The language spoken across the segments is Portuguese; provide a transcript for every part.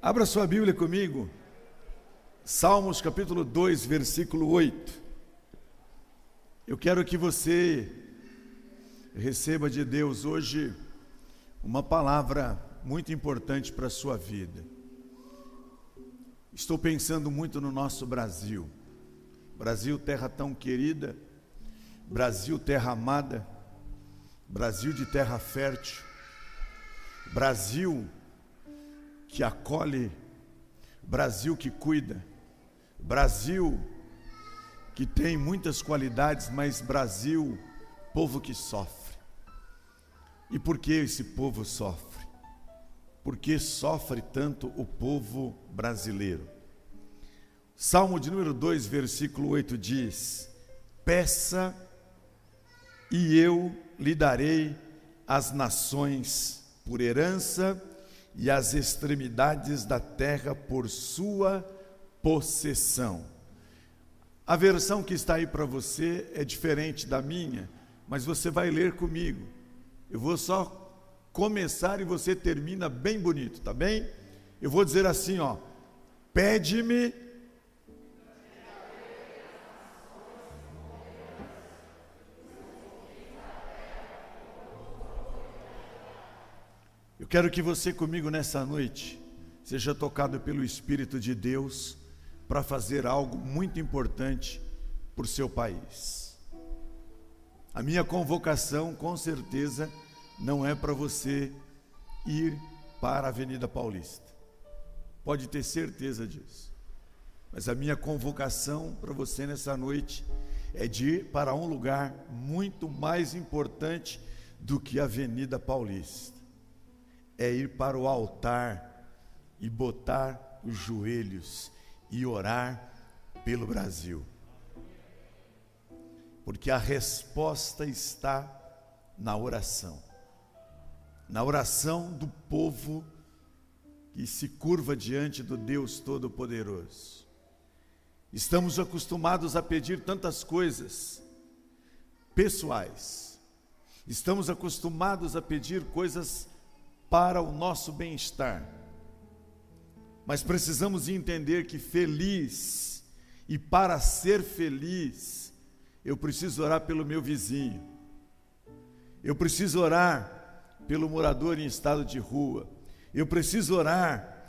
Abra sua Bíblia comigo, Salmos capítulo 2, versículo 8. Eu quero que você receba de Deus hoje uma palavra muito importante para a sua vida. Estou pensando muito no nosso Brasil. Brasil, terra tão querida, Brasil, terra amada, Brasil de terra fértil, Brasil que acolhe, Brasil que cuida, Brasil que tem muitas qualidades, mas Brasil, povo que sofre. E por que esse povo sofre? Por que sofre tanto o povo brasileiro? Salmo de número 2, versículo 8 diz: Peça e eu lhe darei as nações por herança e as extremidades da terra por sua possessão. A versão que está aí para você é diferente da minha, mas você vai ler comigo. Eu vou só começar e você termina bem bonito, tá bem? Eu vou dizer assim, ó: Pede-me Eu quero que você comigo nessa noite seja tocado pelo Espírito de Deus para fazer algo muito importante por seu país. A minha convocação, com certeza, não é para você ir para a Avenida Paulista. Pode ter certeza disso. Mas a minha convocação para você nessa noite é de ir para um lugar muito mais importante do que a Avenida Paulista é ir para o altar e botar os joelhos e orar pelo Brasil. Porque a resposta está na oração. Na oração do povo que se curva diante do Deus Todo-Poderoso. Estamos acostumados a pedir tantas coisas pessoais. Estamos acostumados a pedir coisas para o nosso bem-estar. Mas precisamos entender que feliz e para ser feliz, eu preciso orar pelo meu vizinho. Eu preciso orar pelo morador em estado de rua. Eu preciso orar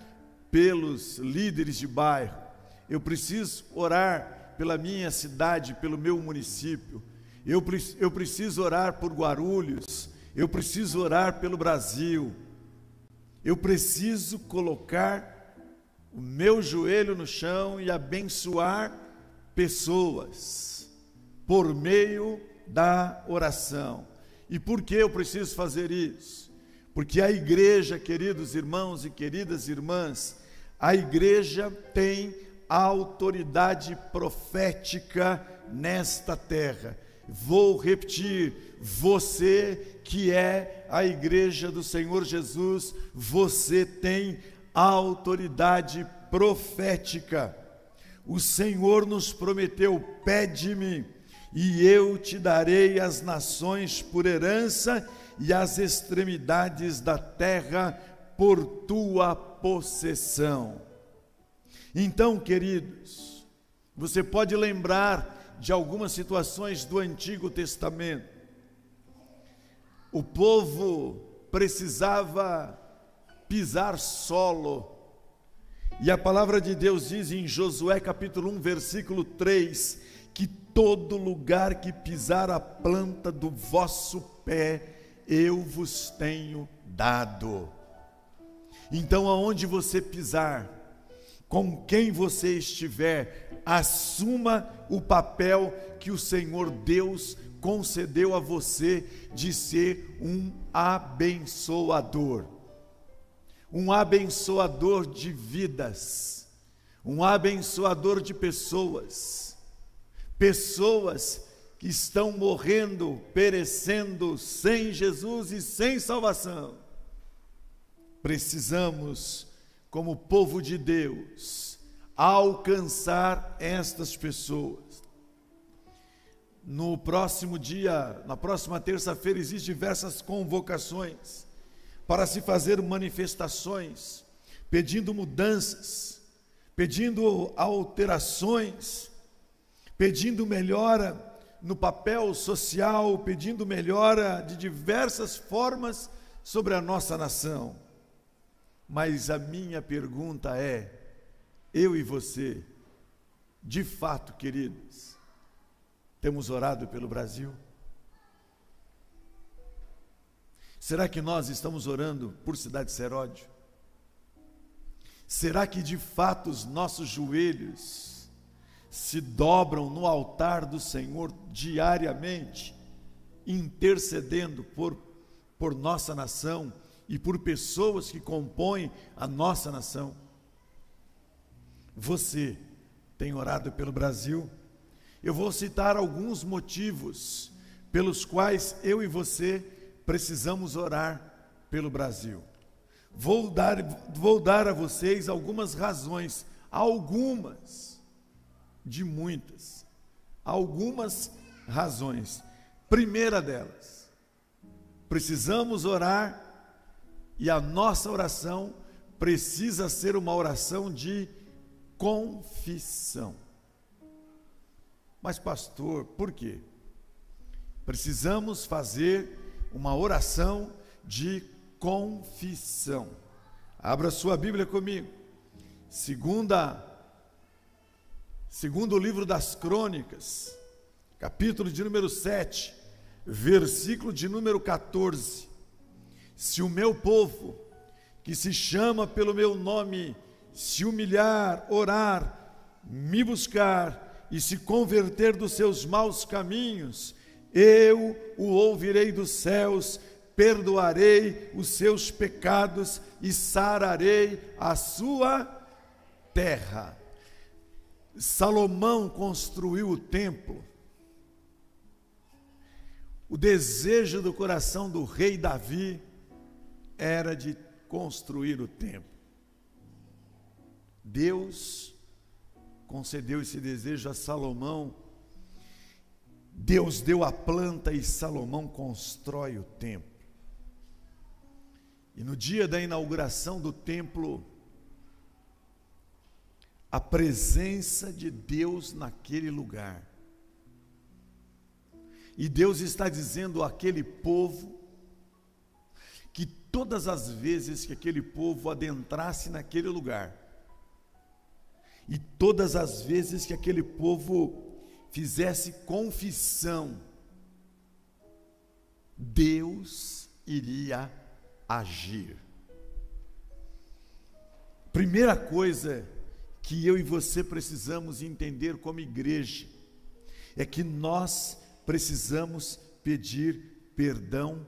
pelos líderes de bairro. Eu preciso orar pela minha cidade, pelo meu município. Eu, eu preciso orar por Guarulhos. Eu preciso orar pelo Brasil. Eu preciso colocar o meu joelho no chão e abençoar pessoas por meio da oração. E por que eu preciso fazer isso? Porque a igreja, queridos irmãos e queridas irmãs, a igreja tem autoridade profética nesta terra. Vou repetir: você que é a igreja do Senhor Jesus, você tem autoridade profética. O Senhor nos prometeu: pede-me, e eu te darei as nações por herança e as extremidades da terra por tua possessão. Então, queridos, você pode lembrar de algumas situações do Antigo Testamento o povo precisava pisar solo. E a palavra de Deus diz em Josué capítulo 1, versículo 3, que todo lugar que pisar a planta do vosso pé, eu vos tenho dado. Então, aonde você pisar, com quem você estiver, assuma o papel que o Senhor Deus concedeu a você de ser um abençoador. Um abençoador de vidas, um abençoador de pessoas, pessoas que estão morrendo, perecendo sem Jesus e sem salvação. Precisamos, como povo de Deus, alcançar estas pessoas no próximo dia, na próxima terça-feira, existem diversas convocações para se fazer manifestações pedindo mudanças, pedindo alterações, pedindo melhora no papel social, pedindo melhora de diversas formas sobre a nossa nação. Mas a minha pergunta é: eu e você, de fato, queridos, temos orado pelo Brasil? Será que nós estamos orando por Cidade Seródio? Será que de fato os nossos joelhos se dobram no altar do Senhor diariamente, intercedendo por, por nossa nação e por pessoas que compõem a nossa nação? Você tem orado pelo Brasil? Eu vou citar alguns motivos pelos quais eu e você precisamos orar pelo Brasil. Vou dar, vou dar a vocês algumas razões, algumas, de muitas, algumas razões. Primeira delas, precisamos orar e a nossa oração precisa ser uma oração de confissão. Mas, pastor, por quê? Precisamos fazer uma oração de confissão. Abra sua Bíblia comigo. Segunda segundo o livro das Crônicas, capítulo de número 7, versículo de número 14. Se o meu povo, que se chama pelo meu nome, se humilhar, orar, me buscar e se converter dos seus maus caminhos, eu o ouvirei dos céus, perdoarei os seus pecados e sararei a sua terra. Salomão construiu o templo. O desejo do coração do rei Davi era de construir o templo. Deus concedeu esse desejo a Salomão Deus deu a planta e Salomão constrói o templo. E no dia da inauguração do templo, a presença de Deus naquele lugar. E Deus está dizendo àquele povo que todas as vezes que aquele povo adentrasse naquele lugar, e todas as vezes que aquele povo fizesse confissão, Deus iria agir. Primeira coisa que eu e você precisamos entender como igreja é que nós precisamos pedir perdão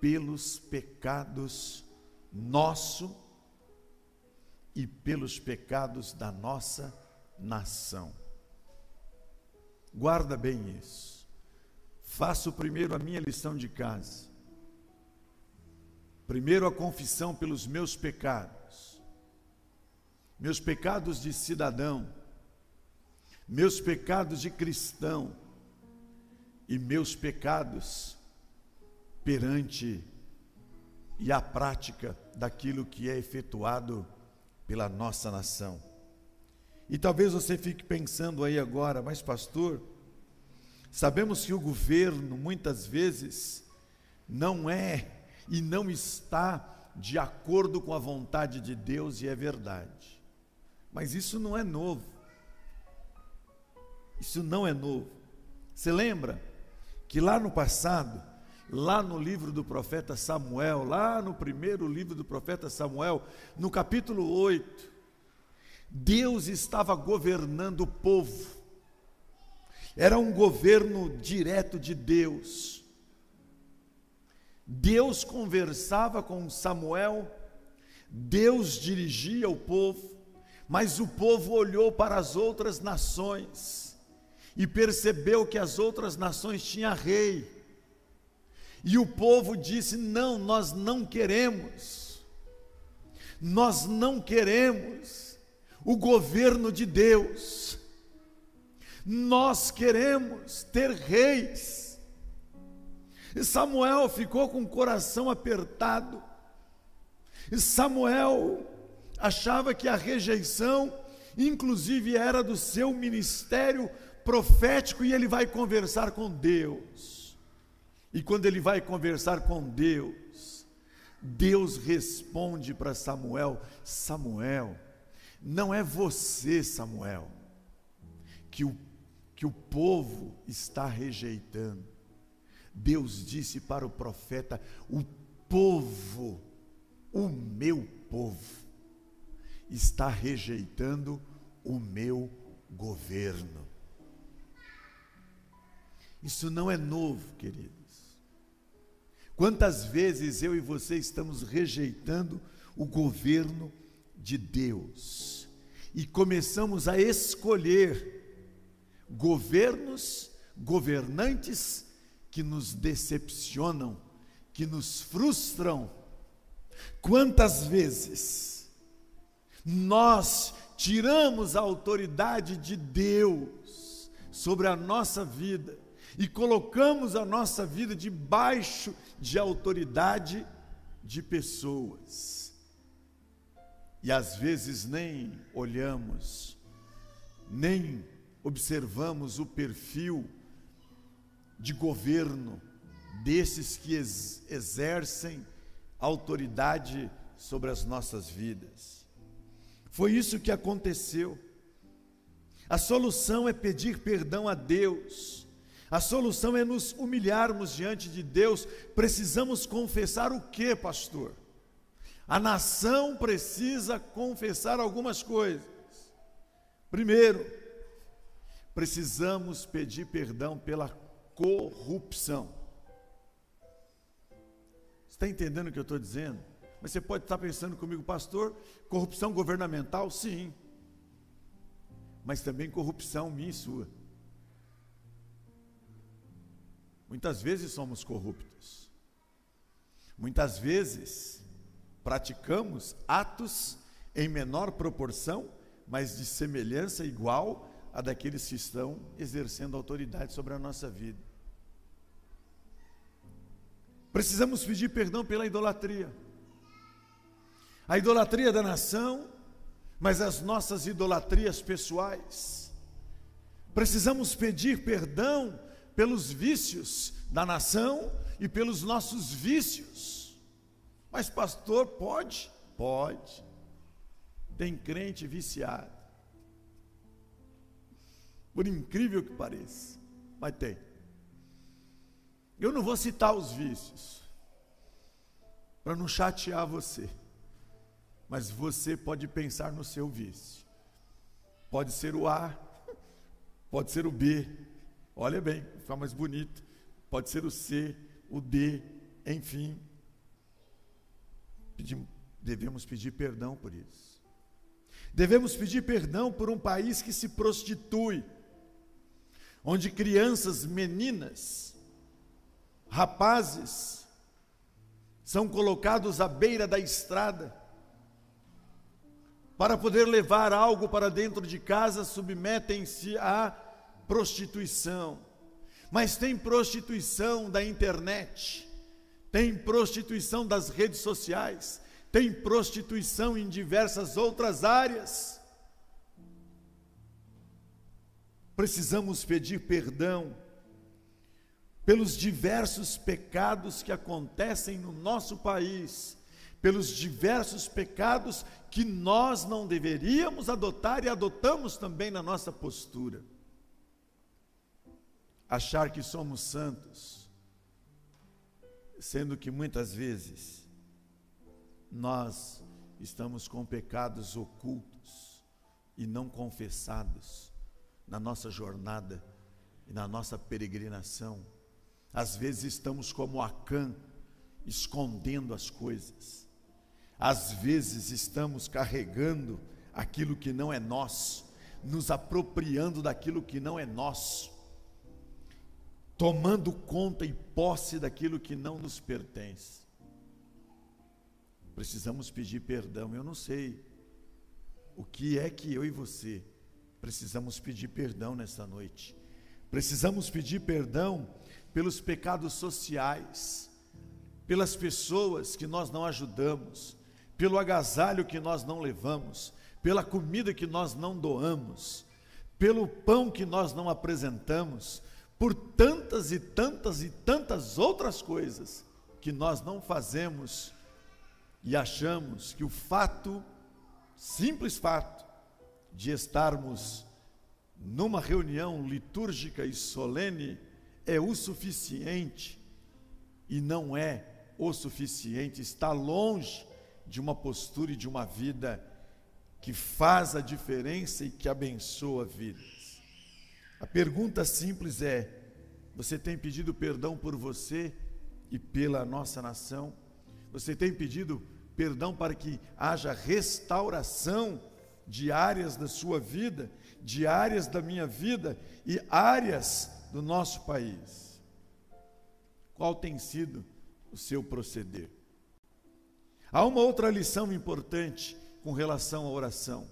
pelos pecados nosso e pelos pecados da nossa nação. Guarda bem isso. Faço primeiro a minha lição de casa. Primeiro a confissão pelos meus pecados. Meus pecados de cidadão, meus pecados de cristão e meus pecados perante e a prática daquilo que é efetuado pela nossa nação. E talvez você fique pensando aí agora, mas pastor, sabemos que o governo muitas vezes não é e não está de acordo com a vontade de Deus e é verdade. Mas isso não é novo. Isso não é novo. Você lembra que lá no passado, lá no livro do profeta Samuel, lá no primeiro livro do profeta Samuel, no capítulo 8, Deus estava governando o povo, era um governo direto de Deus. Deus conversava com Samuel, Deus dirigia o povo, mas o povo olhou para as outras nações e percebeu que as outras nações tinham rei. E o povo disse: Não, nós não queremos, nós não queremos o governo de Deus. Nós queremos ter reis. E Samuel ficou com o coração apertado. E Samuel achava que a rejeição, inclusive, era do seu ministério profético e ele vai conversar com Deus. E quando ele vai conversar com Deus, Deus responde para Samuel: Samuel, não é você, Samuel, que o, que o povo está rejeitando. Deus disse para o profeta: o povo, o meu povo, está rejeitando o meu governo. Isso não é novo, queridos. Quantas vezes eu e você estamos rejeitando o governo de Deus e começamos a escolher governos, governantes que nos decepcionam, que nos frustram. Quantas vezes nós tiramos a autoridade de Deus sobre a nossa vida e colocamos a nossa vida debaixo de autoridade de pessoas. E às vezes nem olhamos, nem observamos o perfil de governo desses que ex exercem autoridade sobre as nossas vidas. Foi isso que aconteceu. A solução é pedir perdão a Deus a solução é nos humilharmos diante de Deus. Precisamos confessar o que, pastor? A nação precisa confessar algumas coisas. Primeiro, precisamos pedir perdão pela corrupção. Você está entendendo o que eu estou dizendo? Mas você pode estar pensando comigo, pastor, corrupção governamental? Sim. Mas também corrupção minha e sua. Muitas vezes somos corruptos. Muitas vezes praticamos atos em menor proporção, mas de semelhança igual a daqueles que estão exercendo autoridade sobre a nossa vida. Precisamos pedir perdão pela idolatria. A idolatria da nação, mas as nossas idolatrias pessoais. Precisamos pedir perdão pelos vícios da nação e pelos nossos vícios. Mas, pastor, pode? Pode. Tem crente viciado. Por incrível que pareça, mas tem. Eu não vou citar os vícios, para não chatear você, mas você pode pensar no seu vício. Pode ser o A, pode ser o B, Olha bem, fica mais bonito. Pode ser o C, o D, enfim. Devemos pedir perdão por isso. Devemos pedir perdão por um país que se prostitui, onde crianças, meninas, rapazes, são colocados à beira da estrada, para poder levar algo para dentro de casa, submetem-se a prostituição, mas tem prostituição da internet, tem prostituição das redes sociais, tem prostituição em diversas outras áreas. Precisamos pedir perdão pelos diversos pecados que acontecem no nosso país, pelos diversos pecados que nós não deveríamos adotar e adotamos também na nossa postura achar que somos santos, sendo que muitas vezes nós estamos com pecados ocultos e não confessados na nossa jornada e na nossa peregrinação. Às vezes estamos como Acã, escondendo as coisas. Às vezes estamos carregando aquilo que não é nosso, nos apropriando daquilo que não é nosso tomando conta e posse daquilo que não nos pertence. Precisamos pedir perdão. Eu não sei o que é que eu e você precisamos pedir perdão nesta noite. Precisamos pedir perdão pelos pecados sociais, pelas pessoas que nós não ajudamos, pelo agasalho que nós não levamos, pela comida que nós não doamos, pelo pão que nós não apresentamos, por tantas e tantas e tantas outras coisas que nós não fazemos e achamos que o fato, simples fato, de estarmos numa reunião litúrgica e solene é o suficiente e não é o suficiente, está longe de uma postura e de uma vida que faz a diferença e que abençoa vidas. A pergunta simples é: você tem pedido perdão por você e pela nossa nação? Você tem pedido perdão para que haja restauração de áreas da sua vida, de áreas da minha vida e áreas do nosso país? Qual tem sido o seu proceder? Há uma outra lição importante com relação à oração.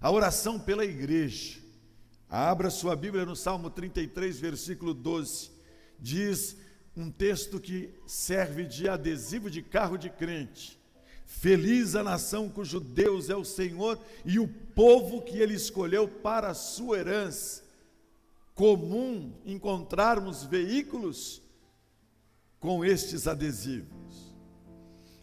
A oração pela igreja. Abra sua Bíblia no Salmo 33, versículo 12. Diz um texto que serve de adesivo de carro de crente. Feliz a nação cujo Deus é o Senhor e o povo que ele escolheu para a sua herança. Comum encontrarmos veículos com estes adesivos.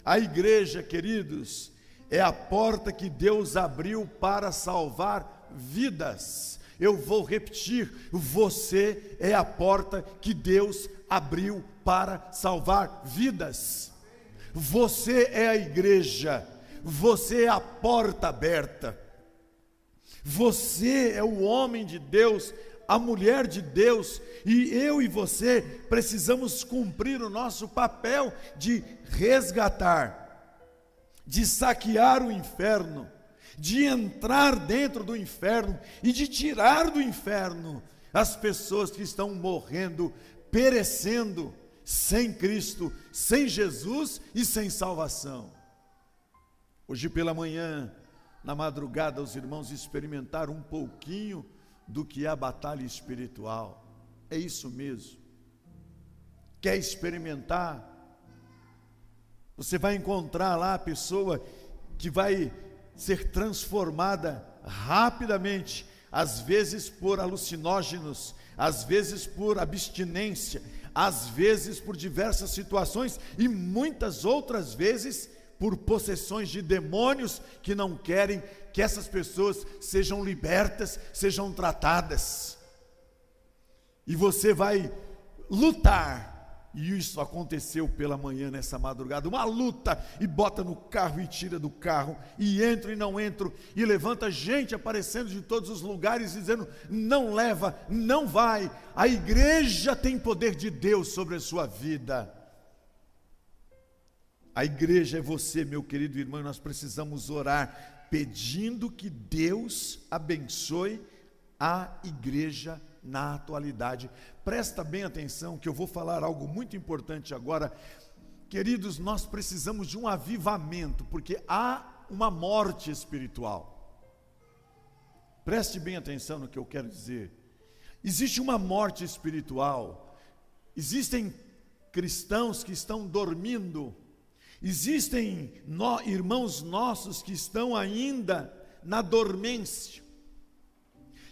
A igreja, queridos, é a porta que Deus abriu para salvar vidas. Eu vou repetir: você é a porta que Deus abriu para salvar vidas. Você é a igreja, você é a porta aberta. Você é o homem de Deus, a mulher de Deus, e eu e você precisamos cumprir o nosso papel de resgatar, de saquear o inferno, de entrar dentro do inferno e de tirar do inferno as pessoas que estão morrendo, perecendo sem Cristo, sem Jesus e sem salvação. Hoje pela manhã, na madrugada, os irmãos experimentaram um pouquinho do que é a batalha espiritual. É isso mesmo. Quer experimentar? Você vai encontrar lá a pessoa que vai ser transformada rapidamente, às vezes por alucinógenos, às vezes por abstinência, às vezes por diversas situações e muitas outras vezes por possessões de demônios que não querem que essas pessoas sejam libertas, sejam tratadas. E você vai lutar. E isso aconteceu pela manhã nessa madrugada, uma luta, e bota no carro e tira do carro, e entra e não entra, e levanta gente aparecendo de todos os lugares, dizendo: não leva, não vai. A igreja tem poder de Deus sobre a sua vida. A igreja é você, meu querido irmão, e nós precisamos orar pedindo que Deus abençoe a igreja na atualidade. Presta bem atenção que eu vou falar algo muito importante agora. Queridos, nós precisamos de um avivamento, porque há uma morte espiritual. Preste bem atenção no que eu quero dizer. Existe uma morte espiritual. Existem cristãos que estão dormindo Existem no, irmãos nossos que estão ainda na dormência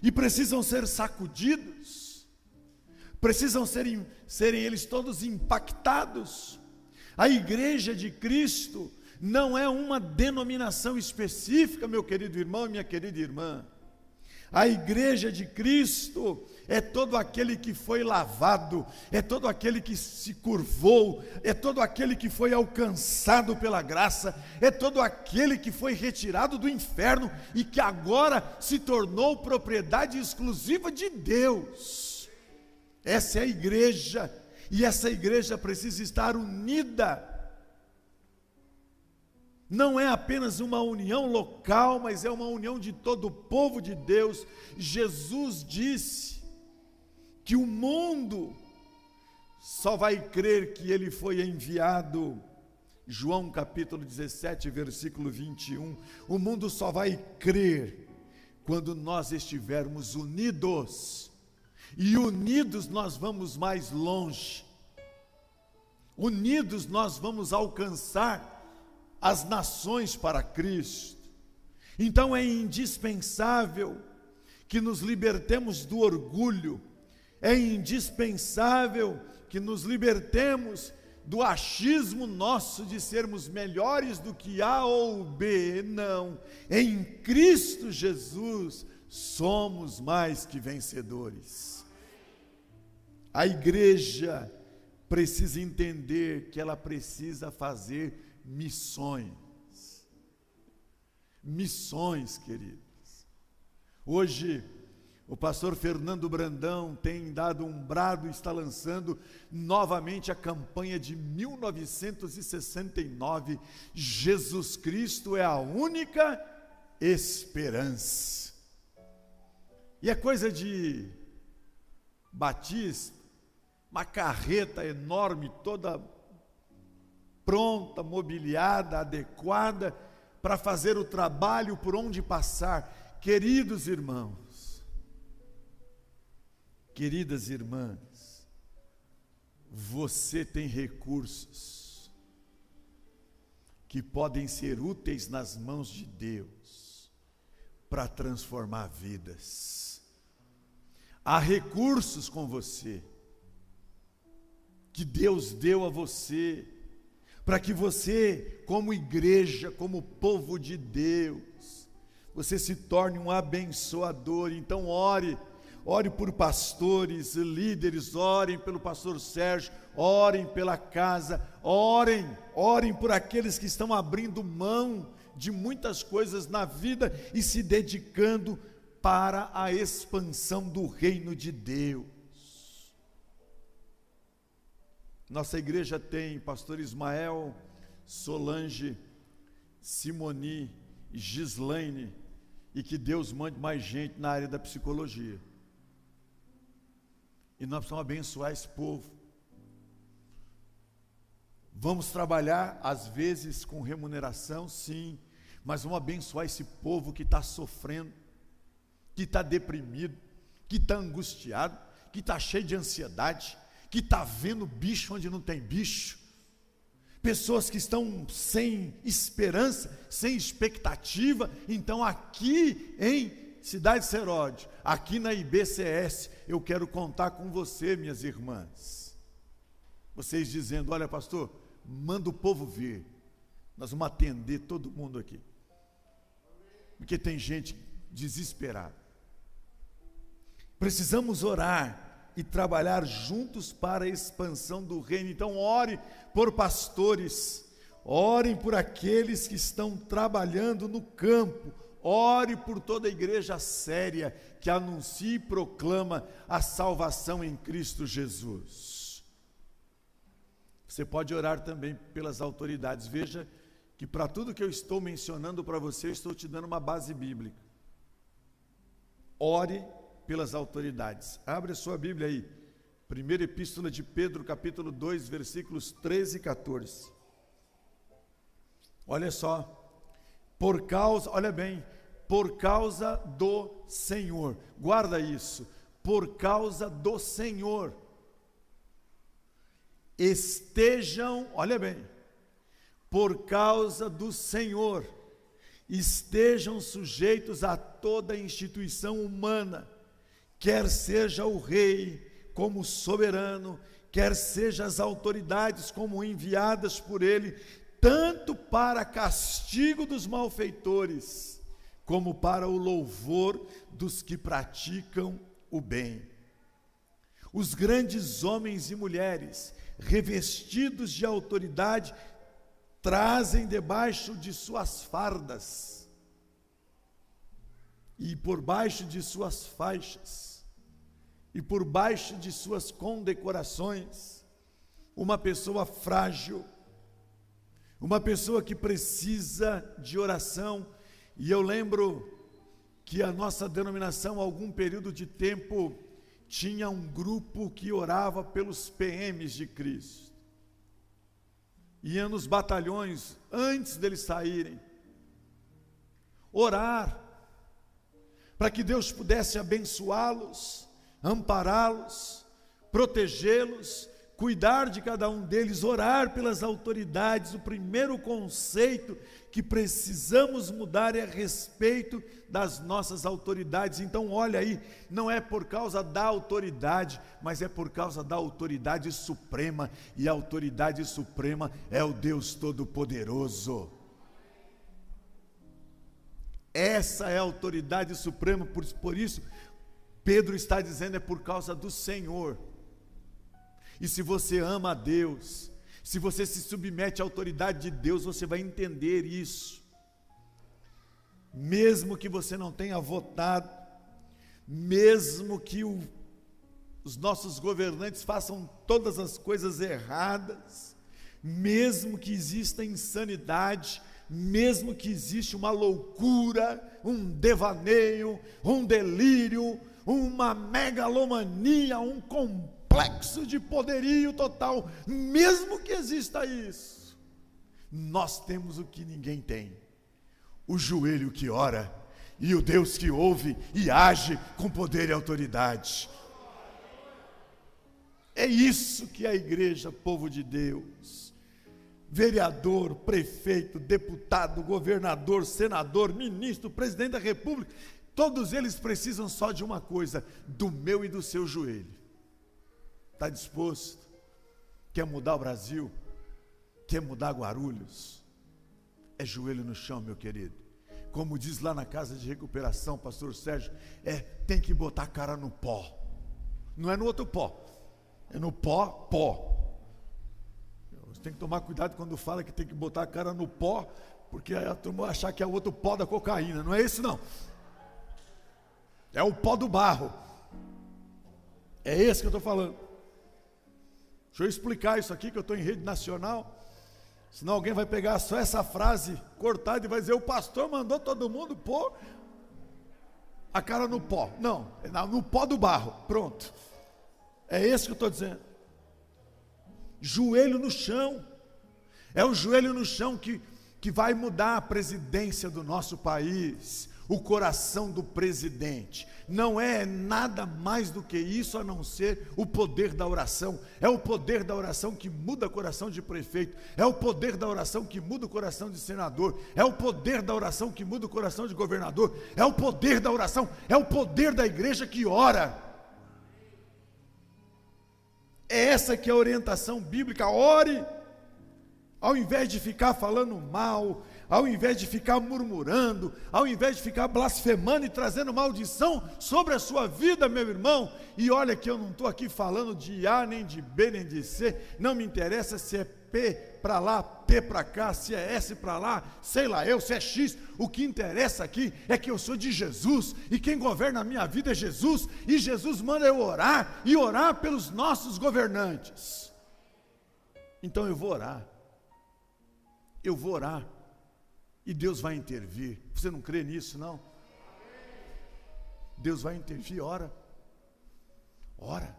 e precisam ser sacudidos, precisam serem, serem eles todos impactados. A igreja de Cristo não é uma denominação específica, meu querido irmão e minha querida irmã. A igreja de Cristo é todo aquele que foi lavado, é todo aquele que se curvou, é todo aquele que foi alcançado pela graça, é todo aquele que foi retirado do inferno e que agora se tornou propriedade exclusiva de Deus. Essa é a igreja, e essa igreja precisa estar unida não é apenas uma união local, mas é uma união de todo o povo de Deus. Jesus disse que o mundo só vai crer que ele foi enviado. João capítulo 17, versículo 21. O mundo só vai crer quando nós estivermos unidos. E unidos nós vamos mais longe. Unidos nós vamos alcançar as nações para Cristo. Então é indispensável que nos libertemos do orgulho, é indispensável que nos libertemos do achismo nosso de sermos melhores do que A ou B. Não, em Cristo Jesus somos mais que vencedores. A igreja precisa entender que ela precisa fazer missões. Missões, queridos. Hoje, o pastor Fernando Brandão tem dado um brado, está lançando novamente a campanha de 1969. Jesus Cristo é a única esperança. E é coisa de batista, uma carreta enorme, toda pronta, mobiliada, adequada para fazer o trabalho por onde passar. Queridos irmãos, Queridas irmãs, você tem recursos que podem ser úteis nas mãos de Deus para transformar vidas. Há recursos com você que Deus deu a você para que você, como igreja, como povo de Deus, você se torne um abençoador. Então ore ore por pastores, líderes, orem pelo pastor Sérgio, orem pela casa, orem, orem por aqueles que estão abrindo mão de muitas coisas na vida e se dedicando para a expansão do reino de Deus. Nossa igreja tem pastor Ismael, Solange, Simoni, Gislaine, e que Deus mande mais gente na área da psicologia. E nós precisamos abençoar esse povo. Vamos trabalhar, às vezes, com remuneração, sim, mas vamos abençoar esse povo que está sofrendo, que está deprimido, que está angustiado, que está cheio de ansiedade, que está vendo bicho onde não tem bicho, pessoas que estão sem esperança, sem expectativa. Então, aqui em Cidade Seródio, aqui na IBCS, eu quero contar com você, minhas irmãs. Vocês dizendo: olha, pastor, manda o povo vir, nós vamos atender todo mundo aqui, porque tem gente desesperada. Precisamos orar e trabalhar juntos para a expansão do reino. Então, ore por pastores, orem por aqueles que estão trabalhando no campo Ore por toda a igreja séria que anuncia e proclama a salvação em Cristo Jesus. Você pode orar também pelas autoridades. Veja que para tudo que eu estou mencionando para você, eu estou te dando uma base bíblica. Ore pelas autoridades. Abre a sua Bíblia aí. Primeira Epístola de Pedro, capítulo 2, versículos 13 e 14. Olha só. Por causa, olha bem, por causa do Senhor. Guarda isso, por causa do Senhor. Estejam, olha bem, por causa do Senhor, estejam sujeitos a toda instituição humana, quer seja o rei como soberano, quer seja as autoridades como enviadas por ele, tanto para castigo dos malfeitores, como para o louvor dos que praticam o bem. Os grandes homens e mulheres, revestidos de autoridade, trazem debaixo de suas fardas e por baixo de suas faixas e por baixo de suas condecorações uma pessoa frágil, uma pessoa que precisa de oração, e eu lembro que a nossa denominação, algum período de tempo, tinha um grupo que orava pelos PMs de Cristo. Ia nos batalhões antes deles saírem, orar, para que Deus pudesse abençoá-los, ampará-los, protegê-los, cuidar de cada um deles, orar pelas autoridades. O primeiro conceito que precisamos mudar é a respeito das nossas autoridades. Então, olha aí, não é por causa da autoridade, mas é por causa da autoridade suprema, e a autoridade suprema é o Deus Todo-Poderoso. Essa é a autoridade suprema, por, por isso, Pedro está dizendo é por causa do Senhor. E se você ama a Deus, se você se submete à autoridade de Deus, você vai entender isso. Mesmo que você não tenha votado, mesmo que o, os nossos governantes façam todas as coisas erradas, mesmo que exista insanidade, mesmo que exista uma loucura, um devaneio, um delírio, uma megalomania, um complexo complexo de poderio total, mesmo que exista isso, nós temos o que ninguém tem: o joelho que ora e o Deus que ouve e age com poder e autoridade. É isso que a igreja, povo de Deus. Vereador, prefeito, deputado, governador, senador, ministro, presidente da república, todos eles precisam só de uma coisa: do meu e do seu joelho. Está disposto? Quer mudar o Brasil? Quer mudar Guarulhos? É joelho no chão, meu querido. Como diz lá na casa de recuperação, pastor Sérgio, é tem que botar a cara no pó. Não é no outro pó. É no pó, pó. Você tem que tomar cuidado quando fala que tem que botar a cara no pó, porque a turma vai achar que é o outro pó da cocaína. Não é isso não. É o pó do barro. É esse que eu estou falando. Deixa eu explicar isso aqui que eu estou em rede nacional. Senão alguém vai pegar só essa frase cortada e vai dizer: o pastor mandou todo mundo pôr a cara no pó. Não, é no pó do barro. Pronto. É esse que eu estou dizendo. Joelho no chão. É o joelho no chão que, que vai mudar a presidência do nosso país o coração do presidente. Não é nada mais do que isso a não ser o poder da oração. É o poder da oração que muda o coração de prefeito. É o poder da oração que muda o coração de senador. É o poder da oração que muda o coração de governador. É o poder da oração. É o poder da igreja que ora. É essa que é a orientação bíblica. Ore. Ao invés de ficar falando mal, ao invés de ficar murmurando, ao invés de ficar blasfemando e trazendo maldição sobre a sua vida, meu irmão. E olha que eu não estou aqui falando de A, nem de B, nem de C, não me interessa se é P para lá, P para cá, se é S para lá, sei lá eu, se é X. O que interessa aqui é que eu sou de Jesus e quem governa a minha vida é Jesus, e Jesus manda eu orar e orar pelos nossos governantes. Então eu vou orar. Eu vou orar e Deus vai intervir. Você não crê nisso, não? Deus vai intervir, ora. Ora.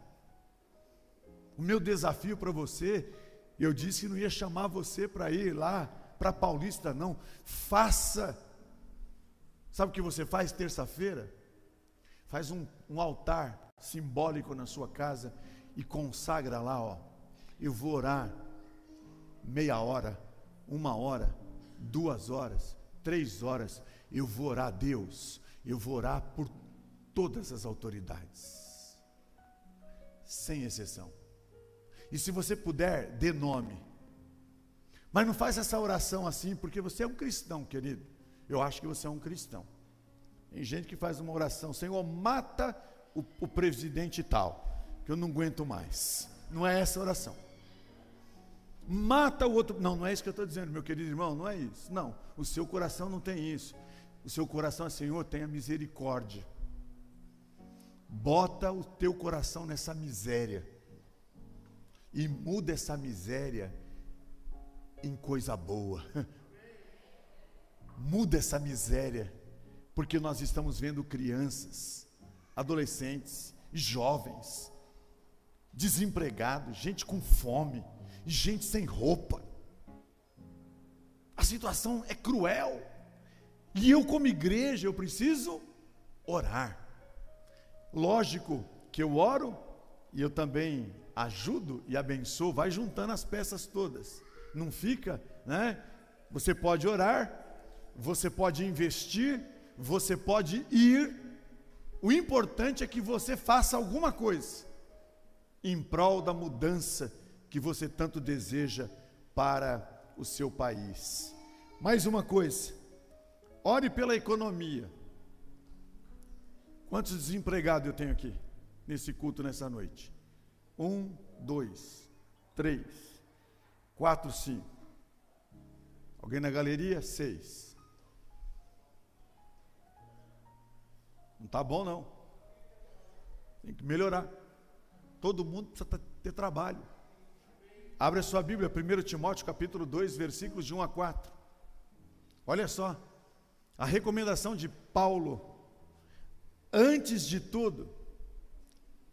O meu desafio para você, eu disse que não ia chamar você para ir lá para Paulista, não. Faça. Sabe o que você faz terça-feira? Faz um, um altar simbólico na sua casa e consagra lá, ó. Eu vou orar meia hora, uma hora duas horas, três horas, eu vou orar a Deus, eu vou orar por todas as autoridades, sem exceção. E se você puder, dê nome. Mas não faz essa oração assim, porque você é um cristão, querido. Eu acho que você é um cristão. Tem gente que faz uma oração, Senhor, mata o, o presidente tal, que eu não aguento mais. Não é essa oração mata o outro. Não, não é isso que eu estou dizendo, meu querido irmão, não é isso. Não, o seu coração não tem isso. O seu coração é, Senhor, tenha misericórdia. Bota o teu coração nessa miséria. E muda essa miséria em coisa boa. muda essa miséria. Porque nós estamos vendo crianças, adolescentes jovens, desempregados, gente com fome gente sem roupa. A situação é cruel. E eu, como igreja, eu preciso orar. Lógico que eu oro e eu também ajudo e abençoo, vai juntando as peças todas. Não fica, né? Você pode orar, você pode investir, você pode ir. O importante é que você faça alguma coisa em prol da mudança que você tanto deseja para o seu país. Mais uma coisa, ore pela economia. Quantos desempregados eu tenho aqui nesse culto nessa noite? Um, dois, três, quatro, cinco. Alguém na galeria? Seis. Não está bom não. Tem que melhorar. Todo mundo precisa ter trabalho. Abre a sua Bíblia, 1 Timóteo capítulo 2, versículos de 1 a 4. Olha só, a recomendação de Paulo Antes de tudo,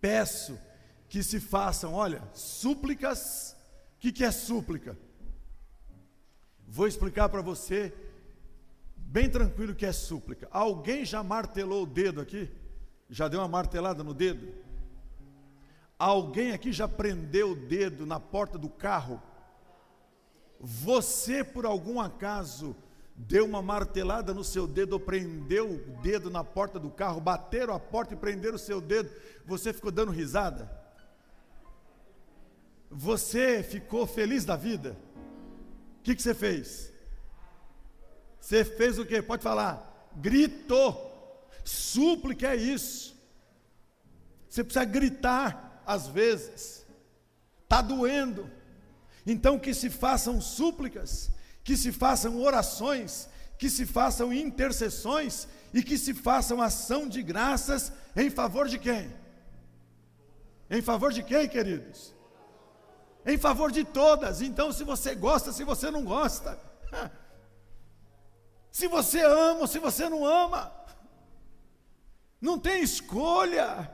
peço que se façam, olha, súplicas. O que, que é súplica? Vou explicar para você, bem tranquilo, o que é súplica. Alguém já martelou o dedo aqui? Já deu uma martelada no dedo? Alguém aqui já prendeu o dedo na porta do carro? Você, por algum acaso, deu uma martelada no seu dedo, ou prendeu o dedo na porta do carro, bateram a porta e prenderam o seu dedo, você ficou dando risada? Você ficou feliz da vida? O que, que você fez? Você fez o que? Pode falar. Gritou. Súplica é isso. Você precisa gritar às vezes. Está doendo. Então que se façam súplicas que se façam orações, que se façam intercessões e que se façam ação de graças em favor de quem? Em favor de quem, queridos? Em favor de todas. Então, se você gosta, se você não gosta, se você ama, se você não ama, não tem escolha.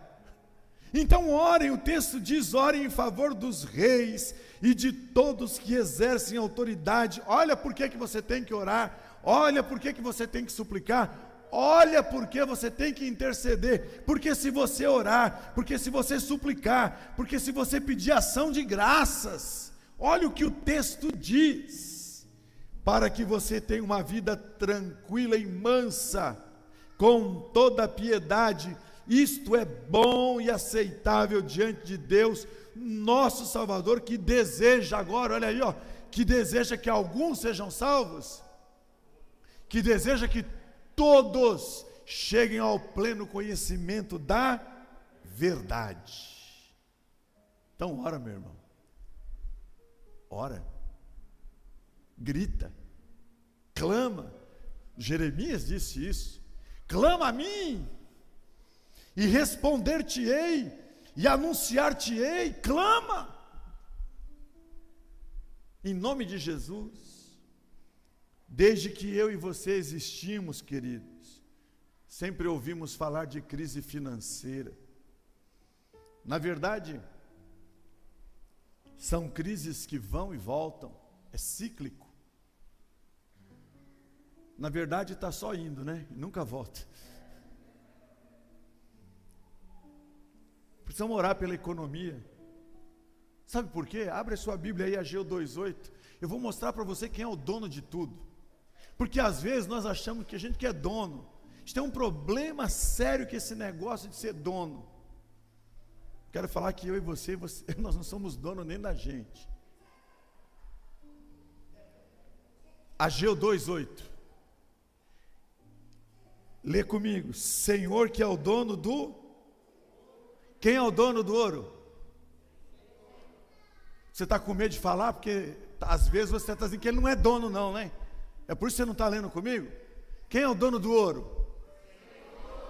Então, orem, o texto diz: orem em favor dos reis e de todos que exercem autoridade. Olha por que, que você tem que orar, olha por que, que você tem que suplicar, olha por que você tem que interceder. Porque se você orar, porque se você suplicar, porque se você pedir ação de graças, olha o que o texto diz, para que você tenha uma vida tranquila e mansa, com toda a piedade. Isto é bom e aceitável diante de Deus, nosso Salvador, que deseja agora, olha aí, ó, que deseja que alguns sejam salvos, que deseja que todos cheguem ao pleno conhecimento da verdade. Então, ora, meu irmão, ora, grita, clama. Jeremias disse isso: clama a mim, e responder-te-ei e anunciar-te-ei, clama. Em nome de Jesus, desde que eu e você existimos, queridos, sempre ouvimos falar de crise financeira. Na verdade, são crises que vão e voltam, é cíclico. Na verdade, está só indo, né? Nunca volta. Precisamos orar pela economia. Sabe por quê? Abre a sua Bíblia aí, Ageu 2,8. Eu vou mostrar para você quem é o dono de tudo. Porque às vezes nós achamos que a gente que é dono. A gente tem um problema sério que esse negócio de ser dono. Quero falar que eu e você, você nós não somos dono nem da gente. Ageu 2,8. Lê comigo. Senhor que é o dono do quem é o dono do ouro? Você está com medo de falar, porque às vezes você está dizendo que ele não é dono, não, né? É por isso que você não está lendo comigo? Quem é o dono do ouro?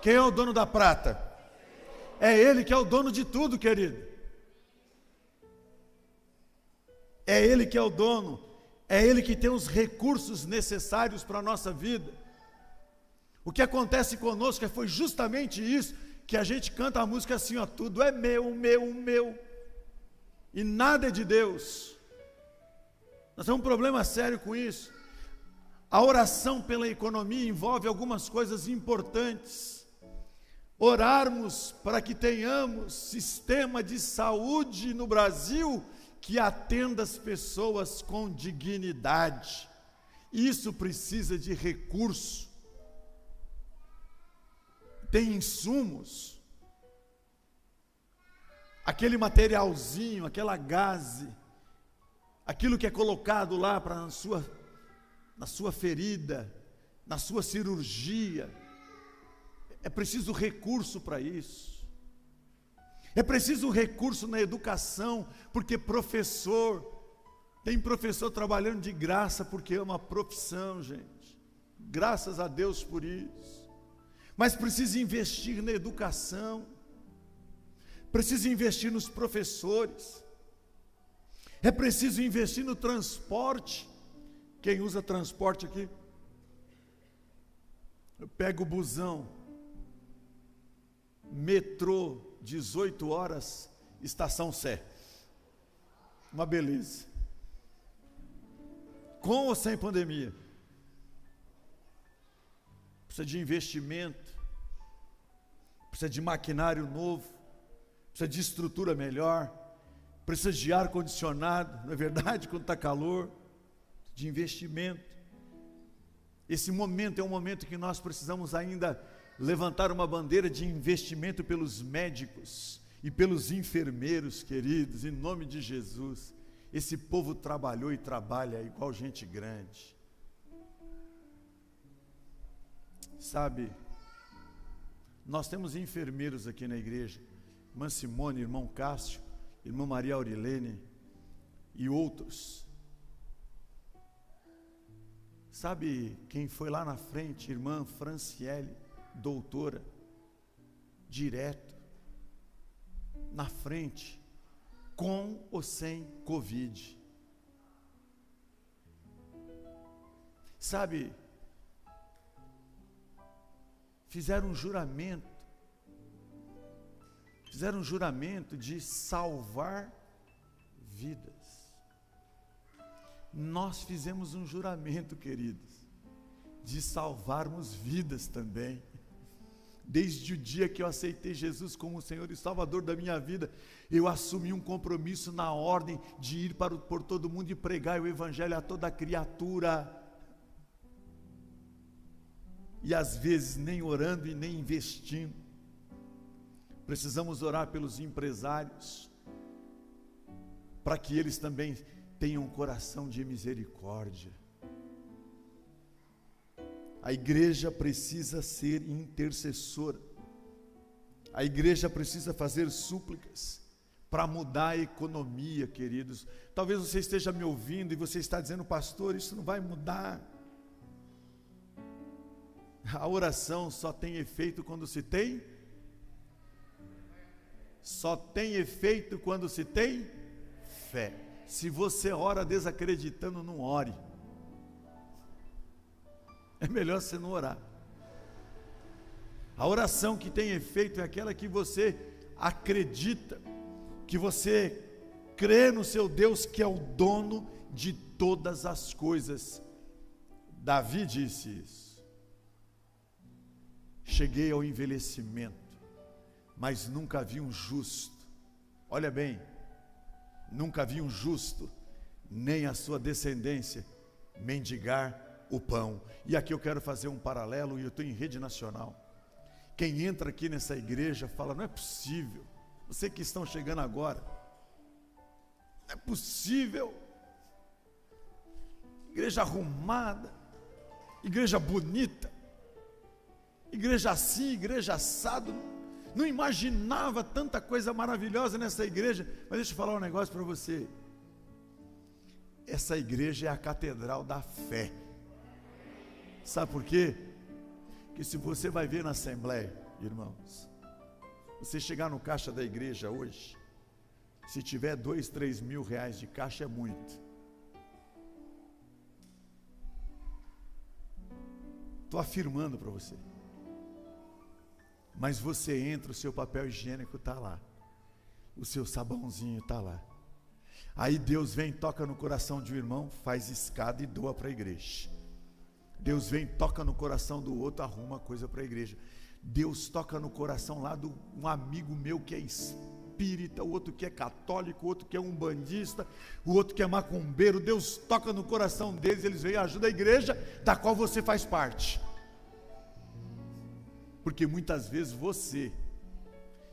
Quem é o dono da prata? É ele que é o dono de tudo, querido. É ele que é o dono. É ele que tem os recursos necessários para a nossa vida. O que acontece conosco é, foi justamente isso que a gente canta a música assim, ó, tudo é meu, meu, meu, e nada é de Deus. Nós temos um problema sério com isso. A oração pela economia envolve algumas coisas importantes. orarmos para que tenhamos sistema de saúde no Brasil que atenda as pessoas com dignidade. Isso precisa de recurso. Tem insumos. Aquele materialzinho, aquela gase, aquilo que é colocado lá para na sua na sua ferida, na sua cirurgia, é preciso recurso para isso. É preciso recurso na educação, porque professor, tem professor trabalhando de graça porque é uma profissão, gente. Graças a Deus por isso. Mas precisa investir na educação, precisa investir nos professores, é preciso investir no transporte. Quem usa transporte aqui? Eu pego o busão, metrô, 18 horas, estação Sé. Uma beleza. Com ou sem pandemia? Precisa de investimento, precisa de maquinário novo, precisa de estrutura melhor, precisa de ar condicionado, não é verdade? Quando está calor, de investimento. Esse momento é um momento que nós precisamos ainda levantar uma bandeira de investimento pelos médicos e pelos enfermeiros, queridos, em nome de Jesus. Esse povo trabalhou e trabalha igual gente grande. Sabe, nós temos enfermeiros aqui na igreja, irmã Simone, irmão Cássio, irmã Maria Aurilene e outros. Sabe quem foi lá na frente? Irmã Franciele doutora, direto, na frente, com ou sem Covid. Sabe, fizeram um juramento, fizeram um juramento de salvar vidas. Nós fizemos um juramento, queridos, de salvarmos vidas também. Desde o dia que eu aceitei Jesus como Senhor e Salvador da minha vida, eu assumi um compromisso na ordem de ir para, por todo mundo e pregar o Evangelho a toda criatura. E às vezes nem orando e nem investindo. Precisamos orar pelos empresários, para que eles também tenham um coração de misericórdia. A igreja precisa ser intercessora. A igreja precisa fazer súplicas para mudar a economia, queridos. Talvez você esteja me ouvindo e você está dizendo, pastor, isso não vai mudar. A oração só tem efeito quando se tem só tem efeito quando se tem fé. Se você ora desacreditando, não ore. É melhor você não orar. A oração que tem efeito é aquela que você acredita, que você crê no seu Deus que é o dono de todas as coisas. Davi disse isso. Cheguei ao envelhecimento, mas nunca vi um justo. Olha bem, nunca vi um justo, nem a sua descendência mendigar o pão. E aqui eu quero fazer um paralelo, e eu estou em rede nacional. Quem entra aqui nessa igreja fala: não é possível, você que estão chegando agora, não é possível. Igreja arrumada, igreja bonita, igreja assim, igreja assado. Não imaginava tanta coisa maravilhosa nessa igreja. Mas deixa eu falar um negócio para você. Essa igreja é a catedral da fé. Sabe por quê? Que se você vai ver na Assembleia, irmãos, você chegar no caixa da igreja hoje, se tiver dois, três mil reais de caixa é muito. Estou afirmando para você. Mas você entra, o seu papel higiênico está lá. O seu sabãozinho está lá. Aí Deus vem, toca no coração de um irmão, faz escada e doa para a igreja. Deus vem, toca no coração do outro, arruma coisa para a igreja. Deus toca no coração lá de um amigo meu que é espírita, o outro que é católico, o outro que é umbandista, o outro que é macumbeiro. Deus toca no coração deles, eles vêm e ajudam a igreja da qual você faz parte. Porque muitas vezes você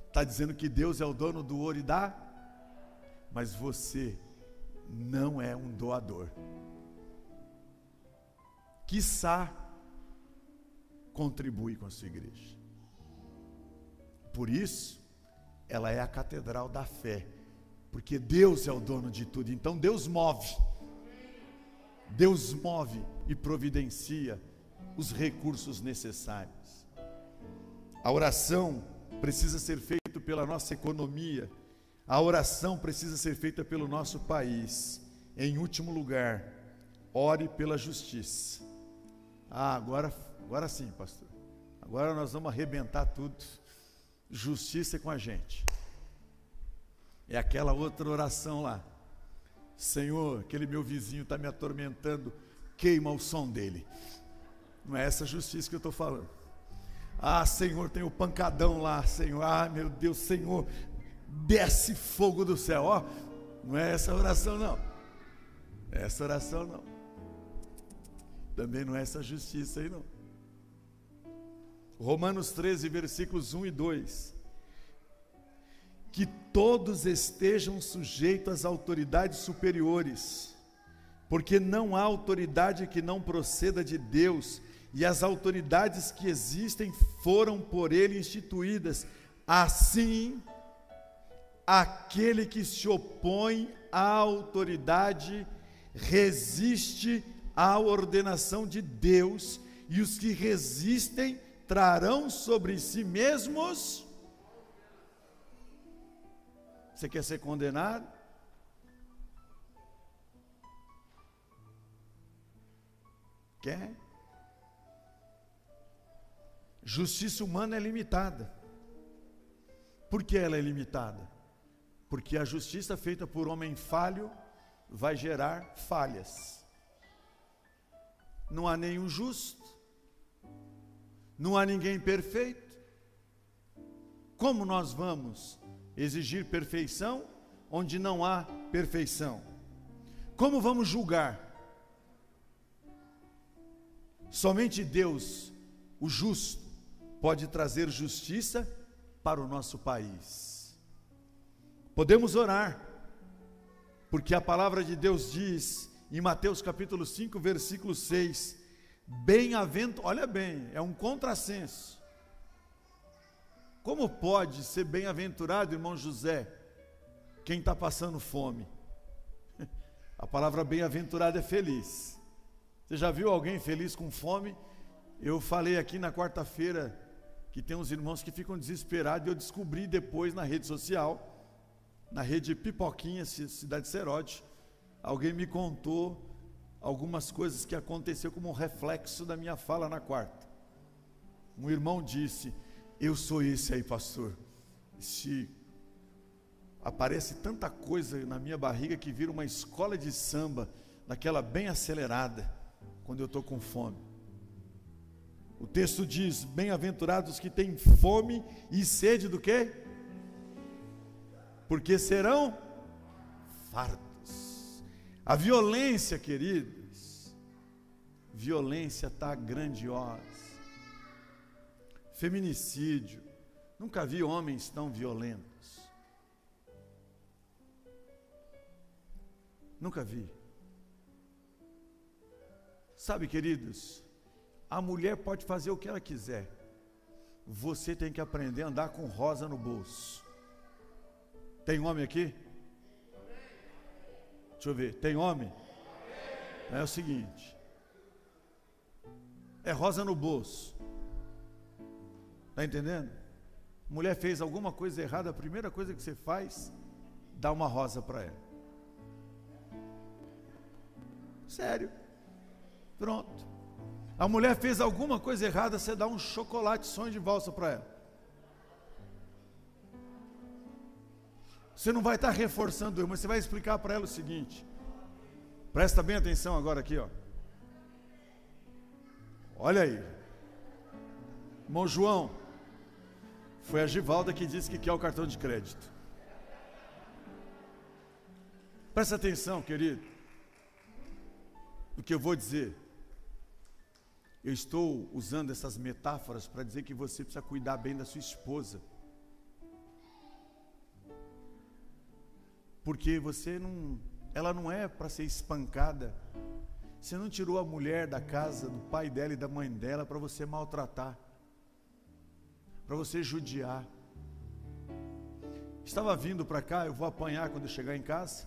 está dizendo que Deus é o dono do ouro e dá, mas você não é um doador. Quiçá contribui com a sua igreja. Por isso, ela é a catedral da fé, porque Deus é o dono de tudo. Então Deus move. Deus move e providencia os recursos necessários. A oração precisa ser feita pela nossa economia. A oração precisa ser feita pelo nosso país. Em último lugar, ore pela justiça. Ah, agora, agora sim, pastor. Agora nós vamos arrebentar tudo. Justiça é com a gente. É aquela outra oração lá. Senhor, aquele meu vizinho está me atormentando, queima o som dele. Não é essa justiça que eu estou falando. Ah, Senhor, tem o pancadão lá, Senhor. Ah, meu Deus, Senhor, desce fogo do céu. Ó, oh, não é essa oração, não. É essa oração, não. Também não é essa justiça aí, não. Romanos 13, versículos 1 e 2. Que todos estejam sujeitos às autoridades superiores, porque não há autoridade que não proceda de Deus, e as autoridades que existem foram por ele instituídas. Assim, aquele que se opõe à autoridade resiste à ordenação de Deus, e os que resistem trarão sobre si mesmos. Você quer ser condenado? Quer? Justiça humana é limitada. Por que ela é limitada? Porque a justiça feita por homem falho vai gerar falhas. Não há nenhum justo, não há ninguém perfeito. Como nós vamos exigir perfeição onde não há perfeição? Como vamos julgar? Somente Deus, o justo, pode trazer justiça para o nosso país. Podemos orar, porque a palavra de Deus diz em Mateus capítulo 5, versículo 6: Bem-aventurado, olha bem, é um contrassenso. Como pode ser bem-aventurado, irmão José, quem está passando fome? A palavra bem-aventurado é feliz. Você já viu alguém feliz com fome? Eu falei aqui na quarta-feira que tem uns irmãos que ficam desesperados e eu descobri depois na rede social, na rede Pipoquinha, Cidade Serote, alguém me contou algumas coisas que aconteceu como um reflexo da minha fala na quarta. Um irmão disse: Eu sou esse aí, pastor. Se aparece tanta coisa na minha barriga que vira uma escola de samba, daquela bem acelerada, quando eu estou com fome. O texto diz: Bem-aventurados que têm fome e sede do quê? Porque serão fartos. A violência, queridos, violência está grandiosa. Feminicídio, nunca vi homens tão violentos. Nunca vi. Sabe, queridos, a mulher pode fazer o que ela quiser. Você tem que aprender a andar com rosa no bolso. Tem homem aqui? Deixa eu ver, tem homem? É o seguinte: é rosa no bolso. Está entendendo? Mulher fez alguma coisa errada, a primeira coisa que você faz, dá uma rosa para ela. Sério. Pronto. A mulher fez alguma coisa errada, você dá um chocolate sonho de valsa para ela. Você não vai estar reforçando mas você vai explicar para ela o seguinte. Presta bem atenção agora aqui, ó. Olha aí. Irmão João, Foi a Givalda que disse que quer o cartão de crédito. Presta atenção, querido. O que eu vou dizer. Eu estou usando essas metáforas para dizer que você precisa cuidar bem da sua esposa. Porque você não, ela não é para ser espancada. Você não tirou a mulher da casa do pai dela e da mãe dela para você maltratar, para você judiar. Estava vindo para cá, eu vou apanhar quando eu chegar em casa.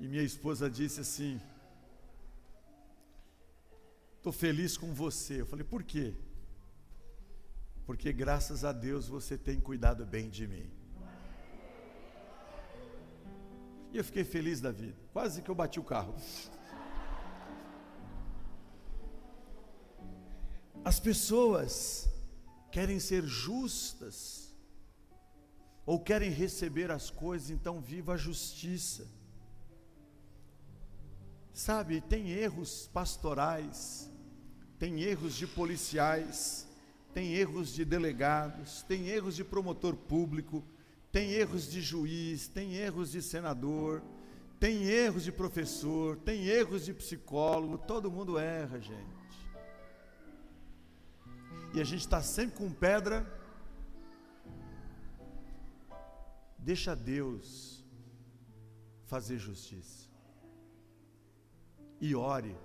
E minha esposa disse assim: Estou feliz com você. Eu falei, por quê? Porque graças a Deus você tem cuidado bem de mim. E eu fiquei feliz da vida. Quase que eu bati o carro. As pessoas querem ser justas, ou querem receber as coisas, então viva a justiça. Sabe, tem erros pastorais, tem erros de policiais, tem erros de delegados, tem erros de promotor público, tem erros de juiz, tem erros de senador, tem erros de professor, tem erros de psicólogo, todo mundo erra, gente. E a gente está sempre com pedra. Deixa Deus fazer justiça. E ore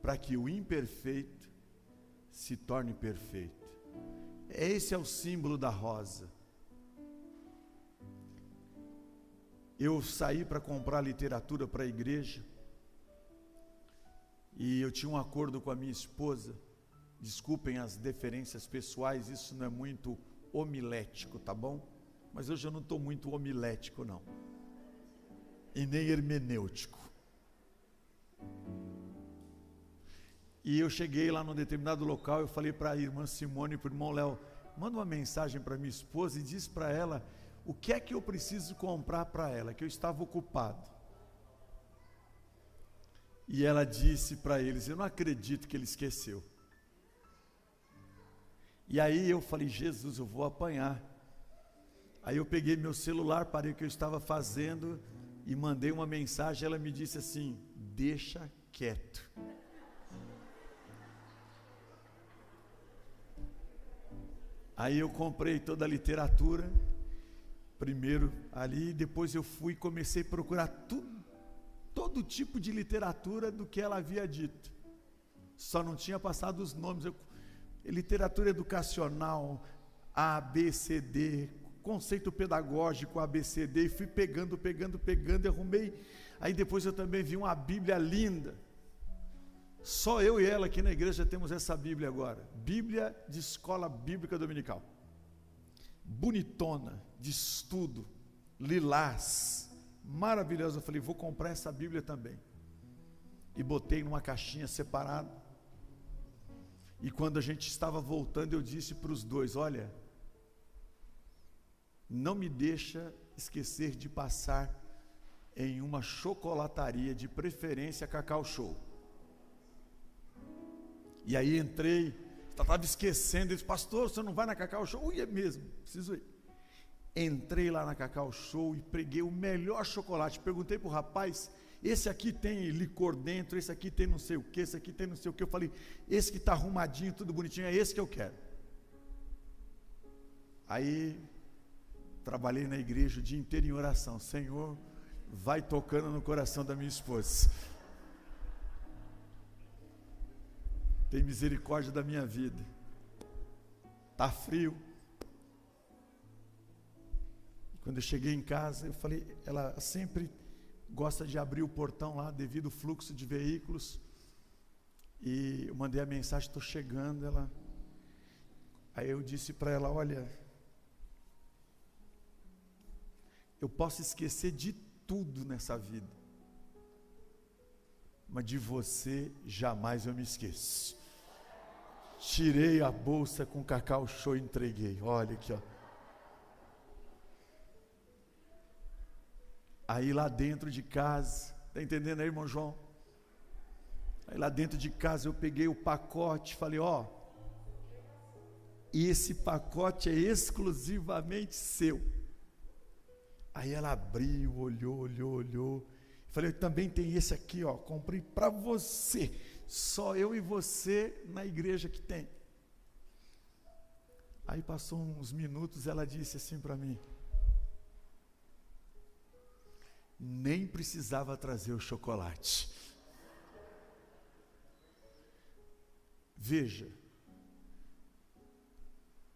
para que o imperfeito se torne perfeito. Esse é o símbolo da rosa. Eu saí para comprar literatura para a igreja e eu tinha um acordo com a minha esposa. Desculpem as deferências pessoais, isso não é muito homilético, tá bom? Mas hoje eu não estou muito homilético, não. E nem hermenêutico. E eu cheguei lá num determinado local, eu falei para a irmã Simone e para o irmão Léo, manda uma mensagem para minha esposa e diz para ela o que é que eu preciso comprar para ela, que eu estava ocupado. E ela disse para eles, eu não acredito que ele esqueceu. E aí eu falei, Jesus, eu vou apanhar. Aí eu peguei meu celular, parei o que eu estava fazendo e mandei uma mensagem. Ela me disse assim: deixa quieto. Aí eu comprei toda a literatura, primeiro ali, depois eu fui e comecei a procurar tudo, todo tipo de literatura do que ela havia dito. Só não tinha passado os nomes. Eu, literatura educacional, A, B, C, D, conceito pedagógico, A, B, C, D, e fui pegando, pegando, pegando, e arrumei. Aí depois eu também vi uma Bíblia linda só eu e ela aqui na igreja temos essa Bíblia agora. Bíblia de escola bíblica dominical. Bonitona, de estudo, lilás, maravilhosa. Eu falei, vou comprar essa Bíblia também. E botei numa caixinha separada. E quando a gente estava voltando, eu disse para os dois: Olha, não me deixa esquecer de passar em uma chocolataria, de preferência Cacau Show. E aí entrei, estava esquecendo, disse, pastor, você não vai na Cacau Show? Ui, é mesmo, preciso ir. Entrei lá na Cacau Show e preguei o melhor chocolate. Perguntei para o rapaz, esse aqui tem licor dentro, esse aqui tem não sei o que, esse aqui tem não sei o que. Eu falei, esse que está arrumadinho, tudo bonitinho, é esse que eu quero. Aí trabalhei na igreja o dia inteiro em oração. Senhor, vai tocando no coração da minha esposa. Tem misericórdia da minha vida. Tá frio. Quando eu cheguei em casa, eu falei, ela sempre gosta de abrir o portão lá devido ao fluxo de veículos. E eu mandei a mensagem, estou chegando, ela Aí eu disse para ela, olha, eu posso esquecer de tudo nessa vida, mas de você jamais eu me esqueço. Tirei a bolsa com cacau show e entreguei. Olha aqui, ó. Aí lá dentro de casa, tá entendendo aí, irmão João? Aí lá dentro de casa eu peguei o pacote, falei, ó, esse pacote é exclusivamente seu. Aí ela abriu, olhou, olhou, olhou. Falei, também tem esse aqui, ó, comprei para você. Só eu e você na igreja que tem. Aí passou uns minutos, ela disse assim para mim: Nem precisava trazer o chocolate. Veja,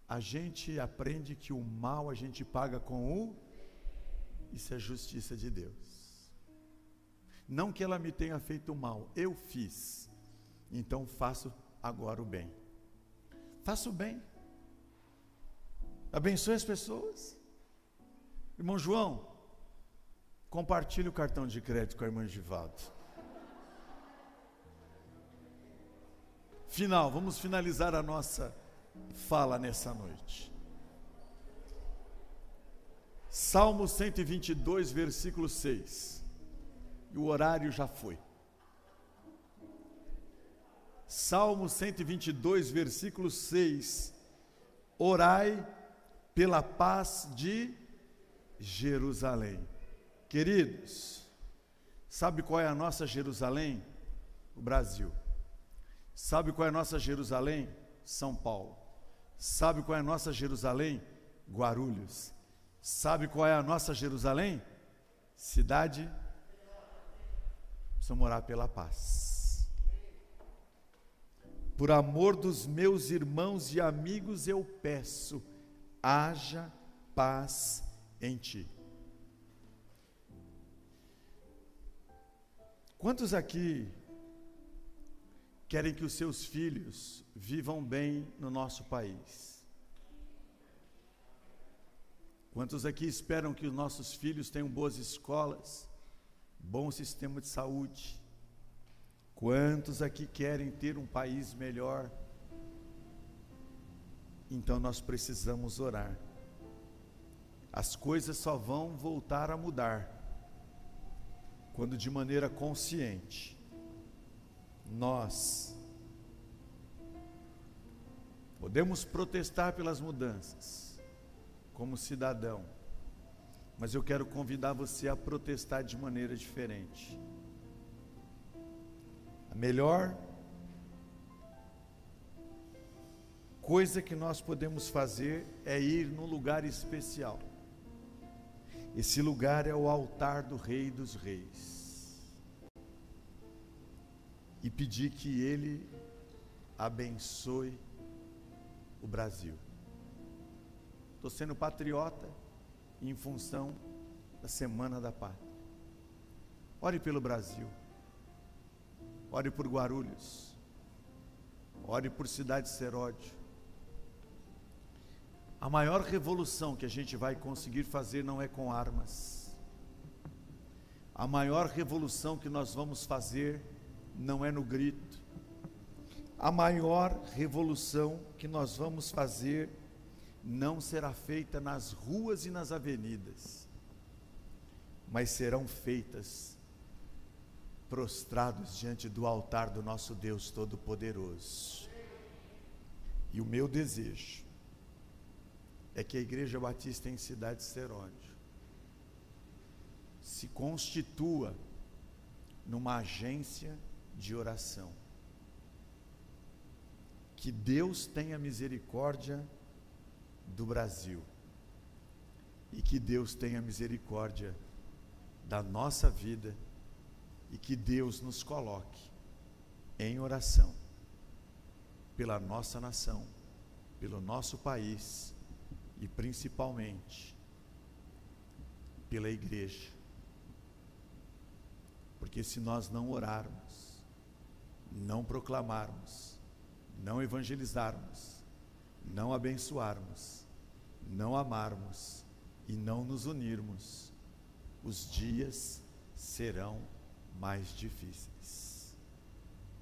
a gente aprende que o mal a gente paga com o isso é justiça de Deus. Não que ela me tenha feito mal, eu fiz. Então faço agora o bem. Faço o bem. Abençoe as pessoas. Irmão João, compartilhe o cartão de crédito com a irmã Givaldo. Final, vamos finalizar a nossa fala nessa noite. Salmo 122, versículo 6. E o horário já foi. Salmo 122, versículo 6. Orai pela paz de Jerusalém. Queridos, sabe qual é a nossa Jerusalém? O Brasil. Sabe qual é a nossa Jerusalém? São Paulo. Sabe qual é a nossa Jerusalém? Guarulhos. Sabe qual é a nossa Jerusalém? Cidade. Precisamos morar pela paz. Por amor dos meus irmãos e amigos, eu peço, haja paz em ti. Quantos aqui querem que os seus filhos vivam bem no nosso país? Quantos aqui esperam que os nossos filhos tenham boas escolas, bom sistema de saúde? Quantos aqui querem ter um país melhor? Então nós precisamos orar. As coisas só vão voltar a mudar quando de maneira consciente nós podemos protestar pelas mudanças como cidadão, mas eu quero convidar você a protestar de maneira diferente. Melhor coisa que nós podemos fazer é ir num lugar especial. Esse lugar é o altar do Rei dos Reis. E pedir que Ele abençoe o Brasil. Estou sendo patriota em função da Semana da Pátria. Ore pelo Brasil. Ore por Guarulhos. Ore por Cidade Seródio. A maior revolução que a gente vai conseguir fazer não é com armas. A maior revolução que nós vamos fazer não é no grito. A maior revolução que nós vamos fazer não será feita nas ruas e nas avenidas, mas serão feitas prostrados diante do altar do nosso Deus Todo-Poderoso. E o meu desejo é que a Igreja Batista em Cidade Seródio se constitua numa agência de oração. Que Deus tenha misericórdia do Brasil. E que Deus tenha misericórdia da nossa vida e que Deus nos coloque em oração pela nossa nação, pelo nosso país e principalmente pela igreja. Porque se nós não orarmos, não proclamarmos, não evangelizarmos, não abençoarmos, não amarmos e não nos unirmos, os dias serão mais difíceis.